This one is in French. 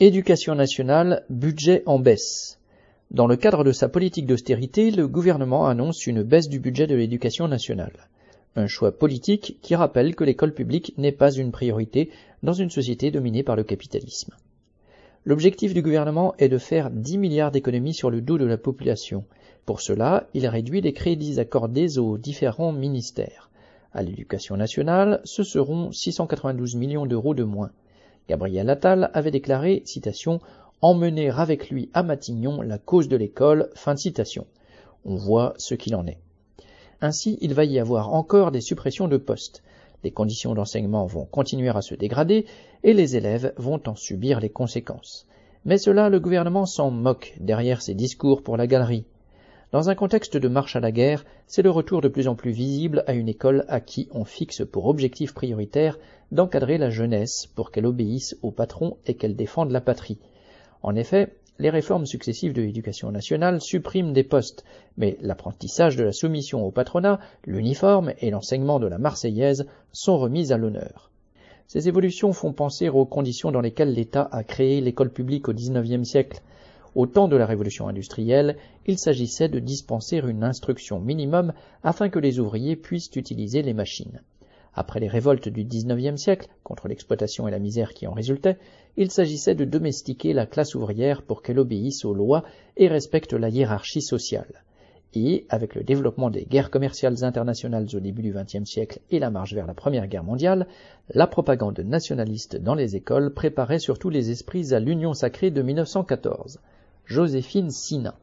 Éducation nationale, budget en baisse. Dans le cadre de sa politique d'austérité, le gouvernement annonce une baisse du budget de l'éducation nationale. Un choix politique qui rappelle que l'école publique n'est pas une priorité dans une société dominée par le capitalisme. L'objectif du gouvernement est de faire 10 milliards d'économies sur le dos de la population. Pour cela, il réduit les crédits accordés aux différents ministères. À l'éducation nationale, ce seront 692 millions d'euros de moins. Gabriel Attal avait déclaré, citation, emmener avec lui à Matignon la cause de l'école, fin de citation. On voit ce qu'il en est. Ainsi, il va y avoir encore des suppressions de postes. Les conditions d'enseignement vont continuer à se dégrader et les élèves vont en subir les conséquences. Mais cela, le gouvernement s'en moque derrière ses discours pour la galerie. Dans un contexte de marche à la guerre, c'est le retour de plus en plus visible à une école à qui on fixe pour objectif prioritaire d'encadrer la jeunesse pour qu'elle obéisse au patron et qu'elle défende la patrie. En effet, les réformes successives de l'éducation nationale suppriment des postes, mais l'apprentissage de la soumission au patronat, l'uniforme et l'enseignement de la Marseillaise sont remis à l'honneur. Ces évolutions font penser aux conditions dans lesquelles l'État a créé l'école publique au XIXe siècle. Au temps de la révolution industrielle, il s'agissait de dispenser une instruction minimum afin que les ouvriers puissent utiliser les machines. Après les révoltes du XIXe siècle, contre l'exploitation et la misère qui en résultaient, il s'agissait de domestiquer la classe ouvrière pour qu'elle obéisse aux lois et respecte la hiérarchie sociale. Et, avec le développement des guerres commerciales internationales au début du XXe siècle et la marche vers la Première Guerre mondiale, la propagande nationaliste dans les écoles préparait surtout les esprits à l'Union sacrée de 1914. Joséphine Sina.